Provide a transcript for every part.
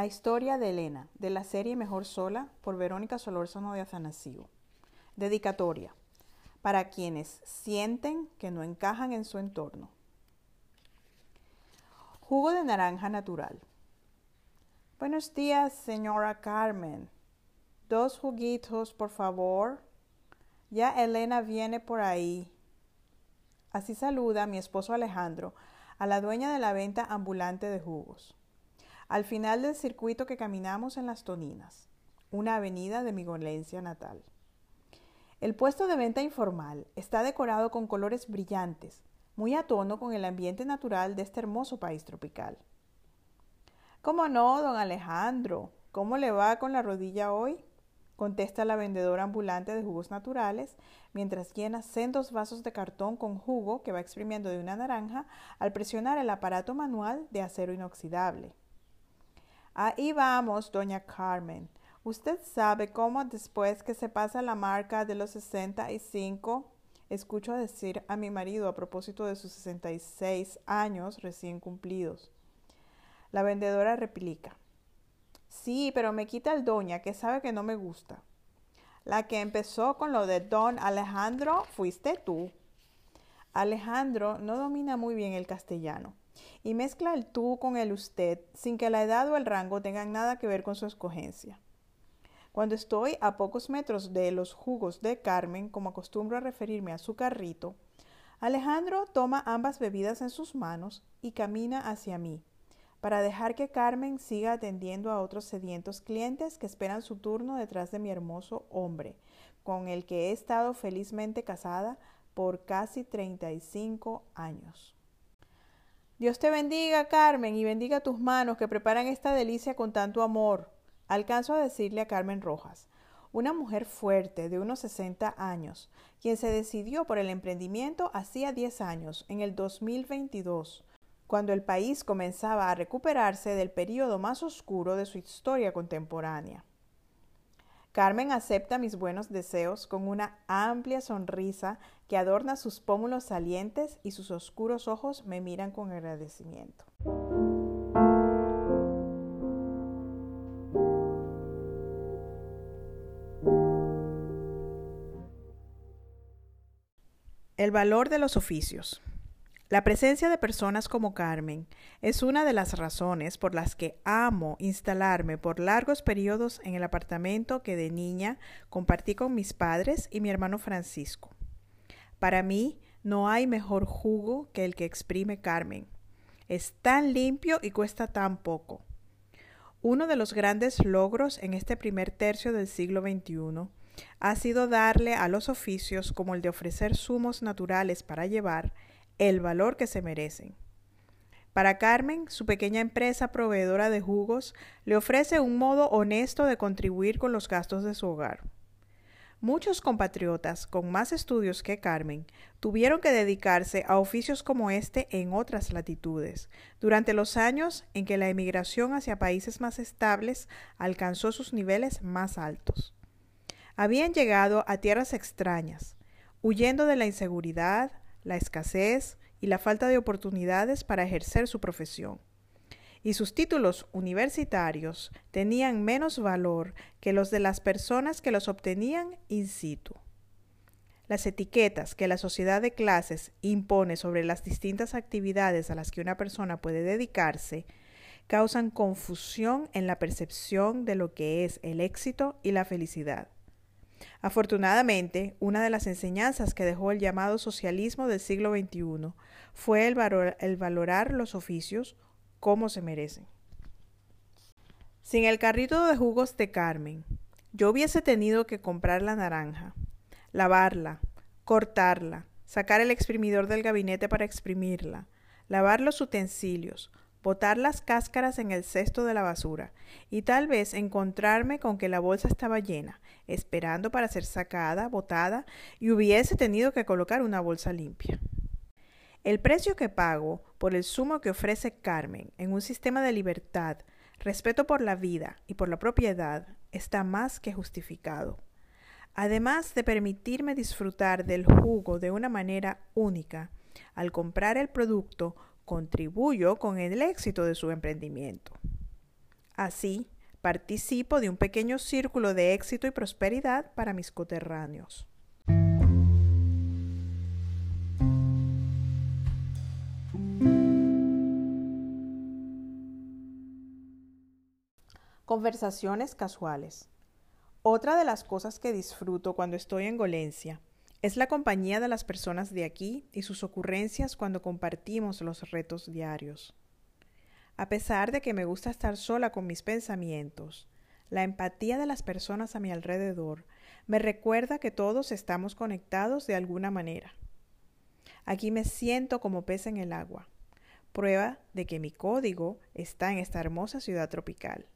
La historia de Elena, de la serie Mejor Sola, por Verónica Solórzano de Atanasio. Dedicatoria. Para quienes sienten que no encajan en su entorno. Jugo de naranja natural. Buenos días, señora Carmen. Dos juguitos, por favor. Ya Elena viene por ahí. Así saluda mi esposo Alejandro a la dueña de la venta ambulante de jugos al final del circuito que caminamos en Las Toninas, una avenida de mi Golencia natal. El puesto de venta informal está decorado con colores brillantes, muy a tono con el ambiente natural de este hermoso país tropical. ¿Cómo no, don Alejandro? ¿Cómo le va con la rodilla hoy? contesta la vendedora ambulante de jugos naturales, mientras llena sendos vasos de cartón con jugo que va exprimiendo de una naranja al presionar el aparato manual de acero inoxidable. Ahí vamos, doña Carmen. ¿Usted sabe cómo después que se pasa la marca de los 65, escucho decir a mi marido a propósito de sus 66 años recién cumplidos? La vendedora replica. Sí, pero me quita el doña, que sabe que no me gusta. La que empezó con lo de don Alejandro fuiste tú. Alejandro no domina muy bien el castellano y mezcla el tú con el usted sin que la edad o el rango tengan nada que ver con su escogencia. Cuando estoy a pocos metros de los jugos de Carmen, como acostumbro a referirme a su carrito, Alejandro toma ambas bebidas en sus manos y camina hacia mí, para dejar que Carmen siga atendiendo a otros sedientos clientes que esperan su turno detrás de mi hermoso hombre, con el que he estado felizmente casada por casi 35 años. Dios te bendiga, Carmen, y bendiga tus manos que preparan esta delicia con tanto amor. Alcanzo a decirle a Carmen Rojas, una mujer fuerte de unos 60 años, quien se decidió por el emprendimiento hacía 10 años, en el 2022, cuando el país comenzaba a recuperarse del periodo más oscuro de su historia contemporánea. Carmen acepta mis buenos deseos con una amplia sonrisa que adorna sus pómulos salientes y sus oscuros ojos me miran con agradecimiento. El valor de los oficios. La presencia de personas como Carmen es una de las razones por las que amo instalarme por largos periodos en el apartamento que de niña compartí con mis padres y mi hermano Francisco. Para mí no hay mejor jugo que el que exprime Carmen. Es tan limpio y cuesta tan poco. Uno de los grandes logros en este primer tercio del siglo XXI ha sido darle a los oficios como el de ofrecer zumos naturales para llevar el valor que se merecen. Para Carmen, su pequeña empresa proveedora de jugos le ofrece un modo honesto de contribuir con los gastos de su hogar. Muchos compatriotas con más estudios que Carmen tuvieron que dedicarse a oficios como este en otras latitudes, durante los años en que la emigración hacia países más estables alcanzó sus niveles más altos. Habían llegado a tierras extrañas, huyendo de la inseguridad, la escasez y la falta de oportunidades para ejercer su profesión. Y sus títulos universitarios tenían menos valor que los de las personas que los obtenían in situ. Las etiquetas que la sociedad de clases impone sobre las distintas actividades a las que una persona puede dedicarse causan confusión en la percepción de lo que es el éxito y la felicidad. Afortunadamente, una de las enseñanzas que dejó el llamado socialismo del siglo XXI fue el, valorar los oficios como se merecen. Sin el carrito de jugos de Carmen, yo hubiese tenido que comprar la naranja, lavarla, cortarla, sacar el exprimidor del gabinete para exprimirla, lavar los utensilios, botar las cáscaras en el cesto de la basura y tal vez encontrarme con que la bolsa estaba llena, esperando para ser sacada, botada y hubiese tenido que colocar una bolsa limpia. El precio que pago por el sumo que ofrece Carmen en un sistema de libertad, respeto por la vida y por la propiedad está más que justificado. Además de permitirme disfrutar del jugo de una manera única, al comprar el producto contribuyo con el éxito de su emprendimiento. Así, participo de un pequeño círculo de éxito y prosperidad para mis coterráneos. Conversaciones casuales. Otra de las cosas que disfruto cuando estoy en Golencia es la compañía de las personas de aquí y sus ocurrencias cuando compartimos los retos diarios. A pesar de que me gusta estar sola con mis pensamientos, la empatía de las personas a mi alrededor me recuerda que todos estamos conectados de alguna manera. Aquí me siento como pez en el agua, prueba de que mi código está en esta hermosa ciudad tropical.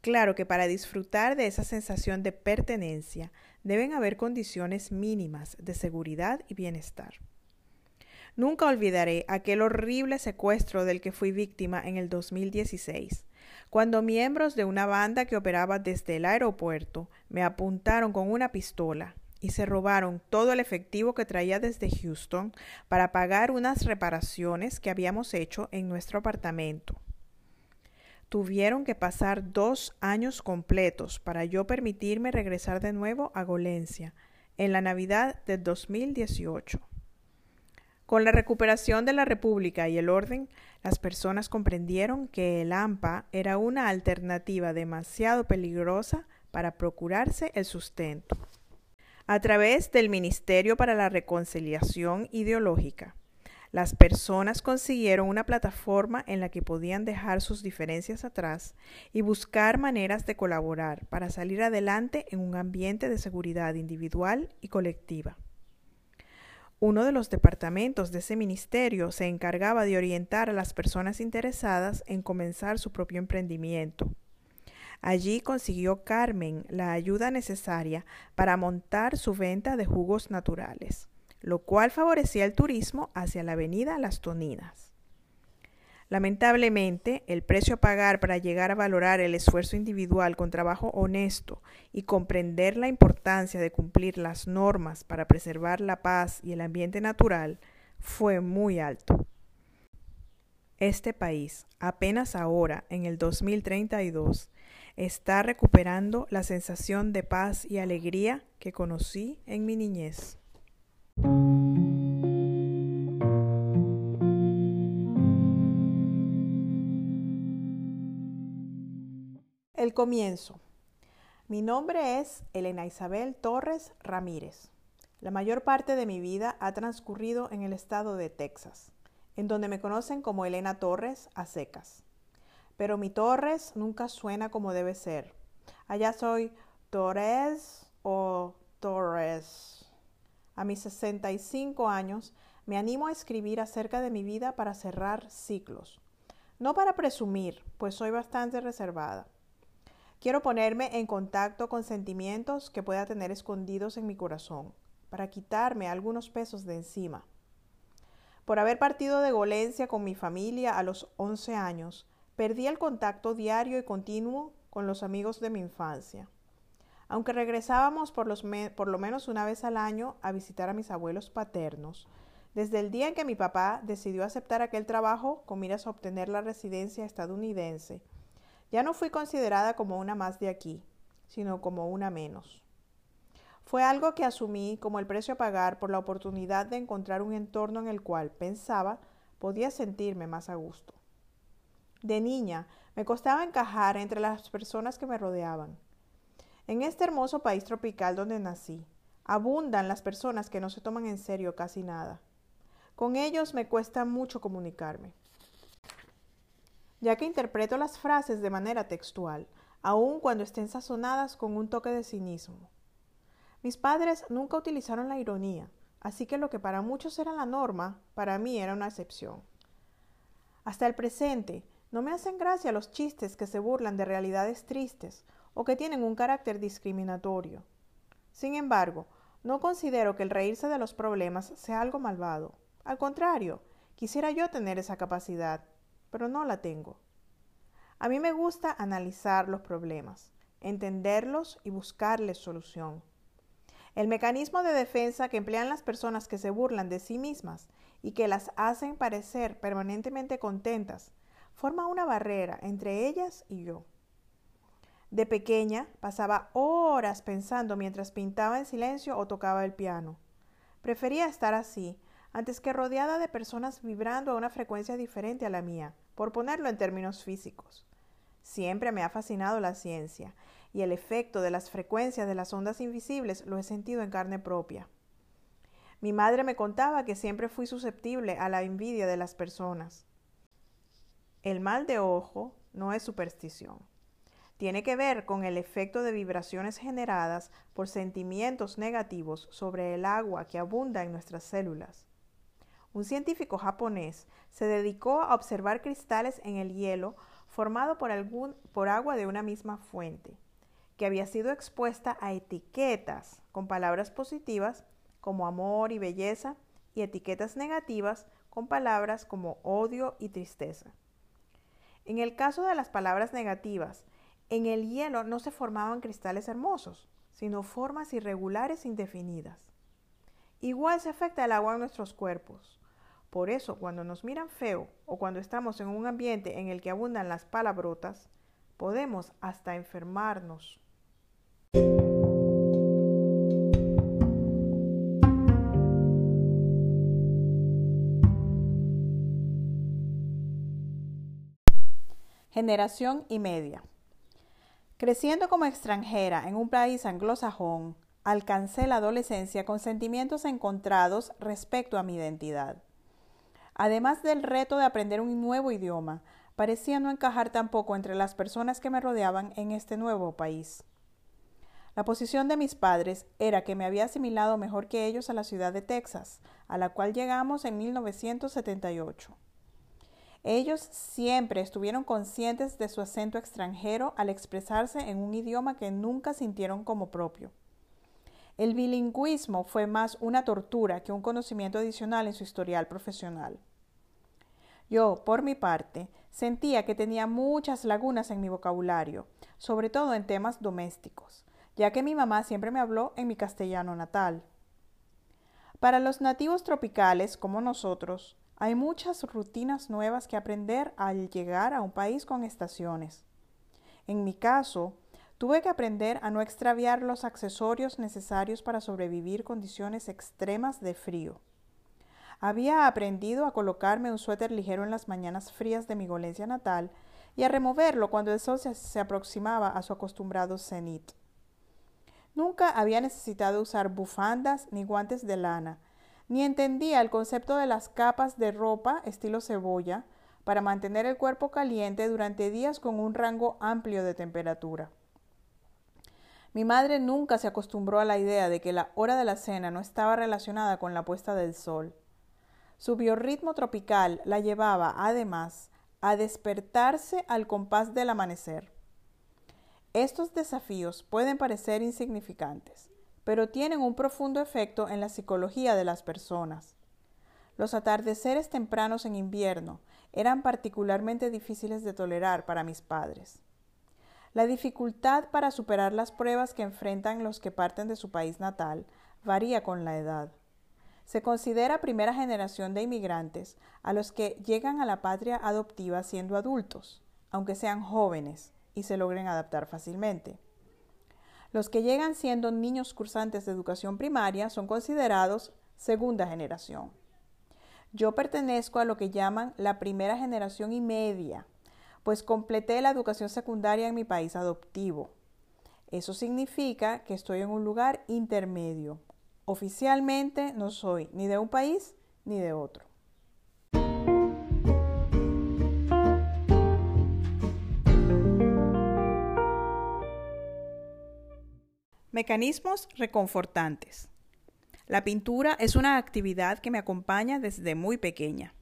Claro que para disfrutar de esa sensación de pertenencia deben haber condiciones mínimas de seguridad y bienestar. Nunca olvidaré aquel horrible secuestro del que fui víctima en el 2016, cuando miembros de una banda que operaba desde el aeropuerto me apuntaron con una pistola y se robaron todo el efectivo que traía desde Houston para pagar unas reparaciones que habíamos hecho en nuestro apartamento tuvieron que pasar dos años completos para yo permitirme regresar de nuevo a Golencia en la Navidad de 2018. Con la recuperación de la República y el orden, las personas comprendieron que el AMPA era una alternativa demasiado peligrosa para procurarse el sustento. A través del Ministerio para la Reconciliación Ideológica, las personas consiguieron una plataforma en la que podían dejar sus diferencias atrás y buscar maneras de colaborar para salir adelante en un ambiente de seguridad individual y colectiva. Uno de los departamentos de ese ministerio se encargaba de orientar a las personas interesadas en comenzar su propio emprendimiento. Allí consiguió Carmen la ayuda necesaria para montar su venta de jugos naturales lo cual favorecía el turismo hacia la avenida Las Toninas. Lamentablemente, el precio a pagar para llegar a valorar el esfuerzo individual con trabajo honesto y comprender la importancia de cumplir las normas para preservar la paz y el ambiente natural fue muy alto. Este país, apenas ahora, en el 2032, está recuperando la sensación de paz y alegría que conocí en mi niñez. El comienzo. Mi nombre es Elena Isabel Torres Ramírez. La mayor parte de mi vida ha transcurrido en el estado de Texas, en donde me conocen como Elena Torres a secas. Pero mi Torres nunca suena como debe ser. Allá soy Torres o Torres. A mis 65 años me animo a escribir acerca de mi vida para cerrar ciclos. No para presumir, pues soy bastante reservada. Quiero ponerme en contacto con sentimientos que pueda tener escondidos en mi corazón, para quitarme algunos pesos de encima. Por haber partido de Golencia con mi familia a los 11 años, perdí el contacto diario y continuo con los amigos de mi infancia. Aunque regresábamos por, lo menos una vez al año a visitar a mis abuelos paternos, desde el día en que mi papá decidió aceptar aquel trabajo con miras a obtener la residencia estadounidense, ya no fui considerada como una más de aquí, sino como una menos. Fue algo que asumí como el precio a pagar por la oportunidad de encontrar un entorno en el cual pensaba podía sentirme más a gusto. De niña me costaba encajar entre las personas que me rodeaban en este hermoso país tropical donde nací, abundan las personas que no se toman en serio casi nada. Con ellos me cuesta mucho comunicarme, ya que interpreto las frases de manera textual, aun cuando estén sazonadas con un toque de cinismo. Mis padres nunca utilizaron la ironía, así que lo que para muchos era la norma, para mí era una excepción. Hasta el presente, no me hacen gracia los chistes que se burlan de realidades tristes o que tienen un carácter discriminatorio. Sin embargo, no considero que el reírse de los problemas sea algo malvado. Al contrario, quisiera yo tener esa capacidad, pero no la tengo. A mí me gusta analizar los problemas, entenderlos y buscarles solución. El mecanismo de defensa que emplean las personas que se burlan de sí mismas y que las hacen parecer permanentemente contentas forma una barrera entre ellas y yo. De pequeña pasaba horas pensando mientras pintaba en silencio o tocaba el piano. Prefería estar así, antes que rodeada de personas vibrando a una frecuencia diferente a la mía, por ponerlo en términos físicos. Siempre me ha fascinado la ciencia, y el efecto de las frecuencias de las ondas invisibles lo he sentido en carne propia. Mi madre me contaba que siempre fui susceptible a la envidia de las personas. El mal de ojo no es superstición tiene que ver con el efecto de vibraciones generadas por sentimientos negativos sobre el agua que abunda en nuestras células. Un científico japonés se dedicó a observar cristales en el hielo formado por, agua de una misma fuente, que había sido expuesta a etiquetas con palabras positivas como amor y belleza y etiquetas negativas con palabras como odio y tristeza. En el caso de las palabras negativas, en el hielo no se formaban cristales hermosos, sino formas irregulares indefinidas. Igual se afecta el agua en nuestros cuerpos. Por eso, cuando nos miran feo o cuando estamos en un ambiente en el que abundan las palabrotas, podemos hasta enfermarnos. Generación y media. Creciendo como extranjera en un país anglosajón, alcancé la adolescencia con sentimientos encontrados respecto a mi identidad. Además del reto de aprender un nuevo idioma, parecía no encajar tampoco entre las personas que me rodeaban en este nuevo país. La posición de mis padres era que me había asimilado mejor que ellos a la ciudad de Texas, a la cual llegamos en 1978. Ellos siempre estuvieron conscientes de su acento extranjero al expresarse en un idioma que nunca sintieron como propio. El bilingüismo fue más una tortura que un conocimiento adicional en su historial profesional. Yo, por mi parte, sentía que tenía muchas lagunas en mi vocabulario, sobre todo en temas domésticos, ya que mi mamá siempre me habló en mi castellano natal. Para los nativos tropicales, como nosotros, hay muchas rutinas nuevas que aprender al llegar a un país con estaciones. En mi caso, tuve que aprender a no extraviar los accesorios necesarios para sobrevivir condiciones extremas de frío. Había aprendido a colocarme un suéter ligero en las mañanas frías de mi golencia natal y a removerlo cuando el sol se, aproximaba a su acostumbrado cenit. Nunca había necesitado usar bufandas ni guantes de lana, ni entendía el concepto de las capas de ropa estilo cebolla para mantener el cuerpo caliente durante días con un rango amplio de temperatura. Mi madre nunca se acostumbró a la idea de que la hora de la cena no estaba relacionada con la puesta del sol. Su biorritmo tropical la llevaba, además, a despertarse al compás del amanecer. Estos desafíos pueden parecer insignificantes, pero tienen un profundo efecto en la psicología de las personas. Los atardeceres tempranos en invierno eran particularmente difíciles de tolerar para mis padres. La dificultad para superar las pruebas que enfrentan los que parten de su país natal varía con la edad. Se considera primera generación de inmigrantes a los que llegan a la patria adoptiva siendo adultos, aunque sean jóvenes y se logren adaptar fácilmente. Los que llegan siendo niños cursantes de educación primaria son considerados segunda generación. Yo pertenezco a lo que llaman la primera generación y media, pues completé la educación secundaria en mi país adoptivo. Eso significa que estoy en un lugar intermedio. Oficialmente no soy ni de un país ni de otro. Mecanismos reconfortantes. La pintura es una actividad que me acompaña desde muy pequeña.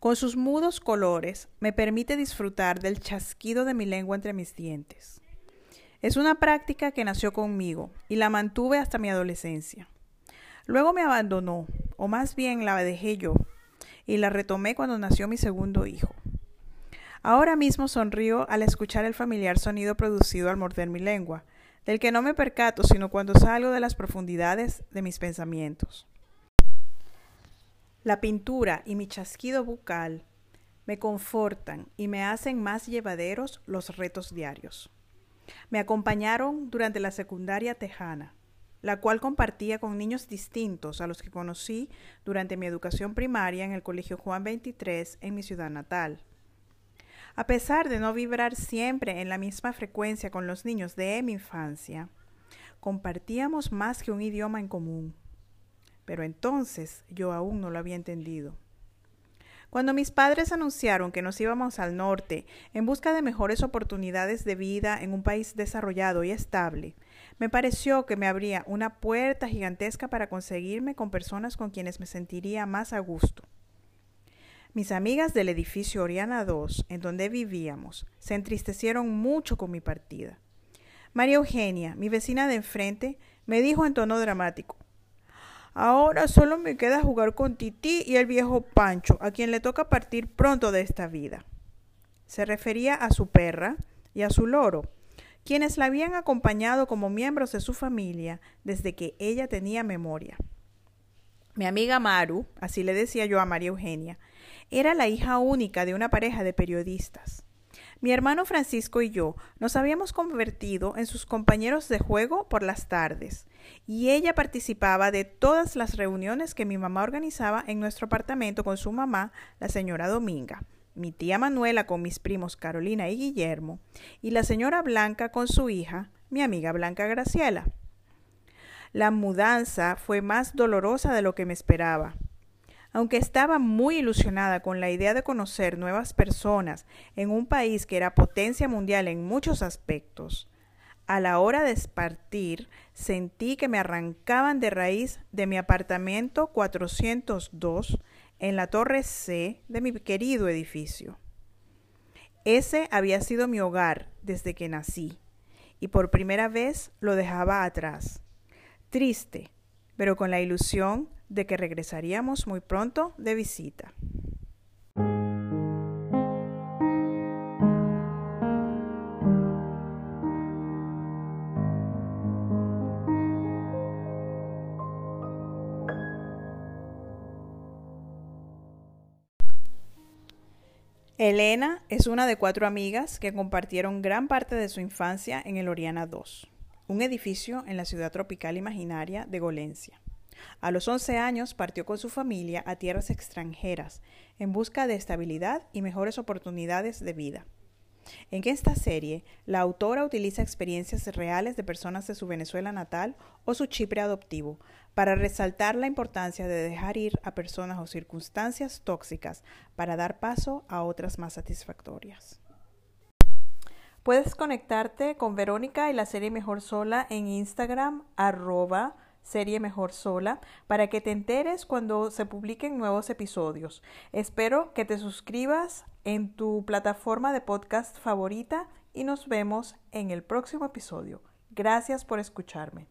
Con sus mudos colores me permite disfrutar del chasquido de mi lengua entre mis dientes. Es una práctica que nació conmigo y la mantuve hasta mi adolescencia. Luego me abandonó, o más bien la dejé yo, y la retomé cuando nació mi segundo hijo. Ahora mismo sonrío al escuchar el familiar sonido producido al morder mi lengua, del que no me percato sino cuando salgo de las profundidades de mis pensamientos. La pintura y mi chasquido bucal me confortan y me hacen más llevaderos los retos diarios. Me acompañaron durante la secundaria tejana, la cual compartía con niños distintos a los que conocí durante mi educación primaria en el Colegio Juan 23 en mi ciudad natal. A pesar de no vibrar siempre en la misma frecuencia con los niños de mi infancia, compartíamos más que un idioma en común. Pero entonces yo aún no lo había entendido. Cuando mis padres anunciaron que nos íbamos al norte en busca de mejores oportunidades de vida en un país desarrollado y estable, me pareció que me abría una puerta gigantesca para conseguirme con personas con quienes me sentiría más a gusto. Mis amigas del edificio Oriana II, en donde vivíamos, se entristecieron mucho con mi partida. María Eugenia, mi vecina de enfrente, me dijo en tono dramático Ahora solo me queda jugar con Titi y el viejo Pancho, a quien le toca partir pronto de esta vida. Se refería a su perra y a su loro, quienes la habían acompañado como miembros de su familia desde que ella tenía memoria. Mi amiga Maru, así le decía yo a María Eugenia, era la hija única de una pareja de periodistas. Mi hermano Francisco y yo nos habíamos convertido en sus compañeros de juego por las tardes, y ella participaba de todas las reuniones que mi mamá organizaba en nuestro apartamento con su mamá, la señora Dominga, mi tía Manuela con mis primos Carolina y Guillermo, y la señora Blanca con su hija, mi amiga Blanca Graciela. La mudanza fue más dolorosa de lo que me esperaba. Aunque estaba muy ilusionada con la idea de conocer nuevas personas en un país que era potencia mundial en muchos aspectos, a la hora de partir sentí que me arrancaban de raíz de mi apartamento 402 en la torre C de mi querido edificio. Ese había sido mi hogar desde que nací y por primera vez lo dejaba atrás. Triste, pero con la ilusión de que regresaríamos muy pronto de visita. Elena es una de cuatro amigas que compartieron gran parte de su infancia en el Oriana II, un edificio en la ciudad tropical imaginaria de Golencia. A los 11 años partió con su familia a tierras extranjeras en busca de estabilidad y mejores oportunidades de vida. En esta serie, la autora utiliza experiencias reales de personas de su Venezuela natal o su Chipre adoptivo para resaltar la importancia de dejar ir a personas o circunstancias tóxicas para dar paso a otras más satisfactorias. Puedes conectarte con Verónica y la serie Mejor Sola en Instagram arroba serie Mejor Sola para que te enteres cuando se publiquen nuevos episodios. Espero que te suscribas en tu plataforma de podcast favorita y nos vemos en el próximo episodio. Gracias por escucharme.